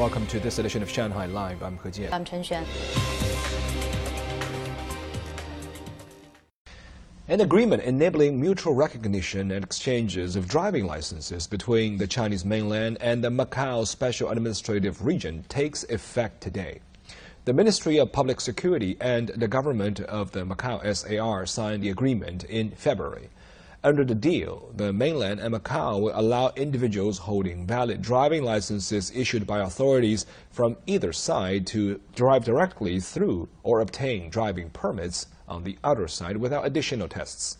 Welcome to this edition of Shanghai Live. I'm He Jian. I'm Chen Xuan. An agreement enabling mutual recognition and exchanges of driving licenses between the Chinese mainland and the Macau Special Administrative Region takes effect today. The Ministry of Public Security and the government of the Macau SAR signed the agreement in February. Under the deal, the mainland and Macau will allow individuals holding valid driving licenses issued by authorities from either side to drive directly through or obtain driving permits on the other side without additional tests.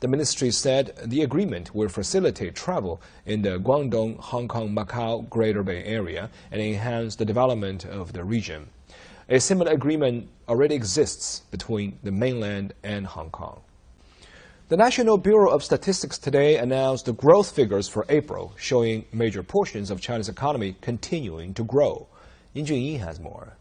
The ministry said the agreement will facilitate travel in the Guangdong, Hong Kong, Macau Greater Bay Area and enhance the development of the region. A similar agreement already exists between the mainland and Hong Kong. The National Bureau of Statistics today announced the growth figures for April, showing major portions of China's economy continuing to grow. Yin Junyi has more.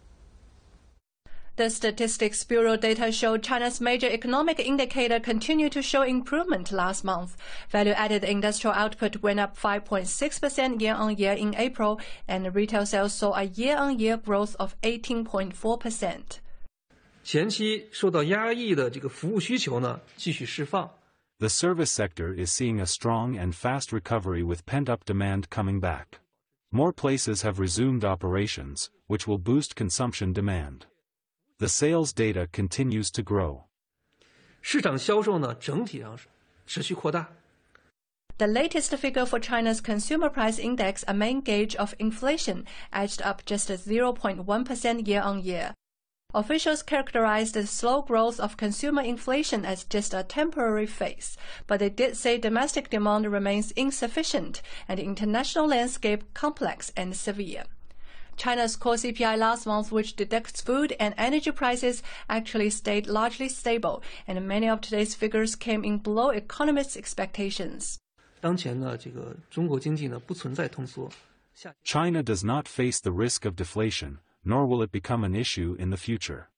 The Statistics Bureau data showed China's major economic indicator continued to show improvement last month. Value-added industrial output went up 5.6% year-on-year in April, and retail sales saw a year-on-year growth of 18.4%. 前期受到压抑的这个服务需求呢，继续释放。 The service sector is seeing a strong and fast recovery with pent-up demand coming back. More places have resumed operations, which will boost consumption demand. The sales data continues to grow. 市场销售呢，整体上是持续扩大。 The latest figure for China's consumer price index, a main gauge of inflation, edged up just 0.1% year-on-year. Officials characterized the slow growth of consumer inflation as just a temporary phase, but they did say domestic demand remains insufficient and the international landscape complex and severe. China's core CPI last month, which deducts food and energy prices, actually stayed largely stable, and many of today's figures came in below economists' expectations. China does not face the risk of deflation, nor will it become an issue in the future.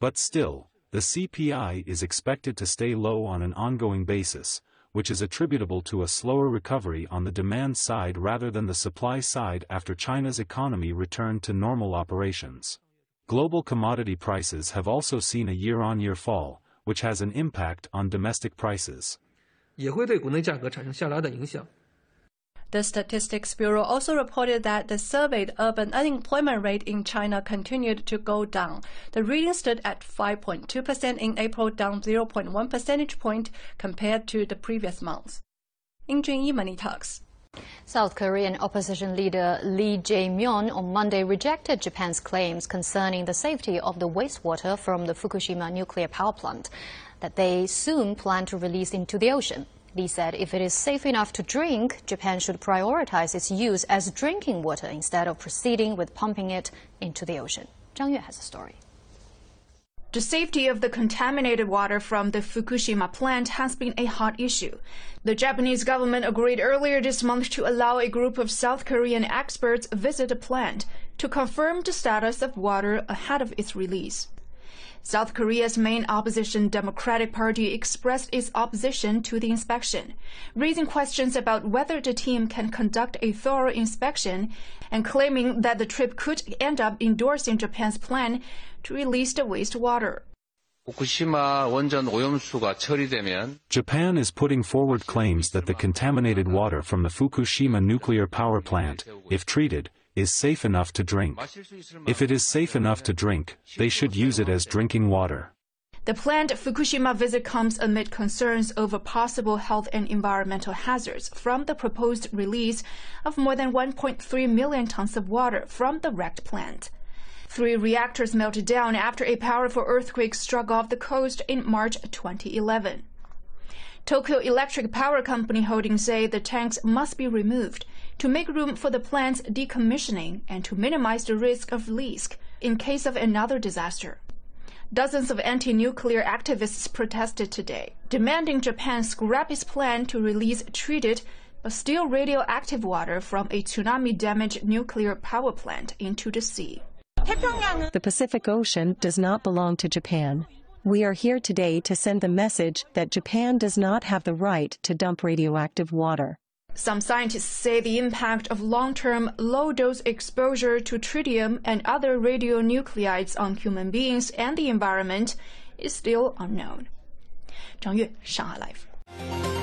But still, the CPI is expected to stay low on an ongoing basis, which is attributable to a slower recovery on the demand side rather than the supply side after China's economy returned to normal operations. Global commodity prices have also seen a year-on-year fall, which has an impact on domestic prices. 也会对国内价格产生下拉的影响。 The Statistics Bureau also reported that the surveyed urban unemployment rate in China continued to go down. The reading stood at 5.2% in April, down 0.1 percentage point compared to the previous month. Yin Junyi Money Talks. South Korean opposition leader Lee Jae-myung on Monday rejected Japan's claims concerning the safety of the wastewater from the Fukushima nuclear power plant that they soon plan to release into the ocean. Lee said if it is safe enough to drink, Japan should prioritize its use as drinking water instead of proceeding with pumping it into the ocean. Zhang Yue has a story. The safety of the contaminated water from the Fukushima plant has been a hot issue. The Japanese government agreed earlier this month to allow a group of South Korean experts visit the plant to confirm the status of water ahead of its release. South Korea's main opposition Democratic Party expressed its opposition to the inspection, raising questions about whether the team can conduct a thorough inspection and claiming that the trip could end up endorsing Japan's plan to release the wastewater. Japan is putting forward claims that the contaminated water from the Fukushima nuclear power plant, if treated, is safe enough to drink. If it is safe enough to drink, they should use it as drinking water. The planned Fukushima visit comes amid concerns over possible health and environmental hazards from the proposed release of more than 1.3 million tons of water from the wrecked plant. Three reactors melted down after a powerful earthquake struck off the coast in March 2011. Tokyo Electric Power Company holdings say the tanks must be removed to make room for the plant's decommissioning and to minimize the risk of leak in case of another disaster. Dozens of anti-nuclear activists protested today, demanding Japan scrap its plan to release treated but still radioactive water from a tsunami-damaged nuclear power plant into the sea. The Pacific Ocean does not belong to Japan. We are here today to send the message that Japan does not have the right to dump radioactive water. Some scientists say the impact of long-term low-dose exposure to tritium and other radionuclides on human beings and the environment is still unknown. 张悦，上海 Live。